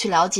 去了解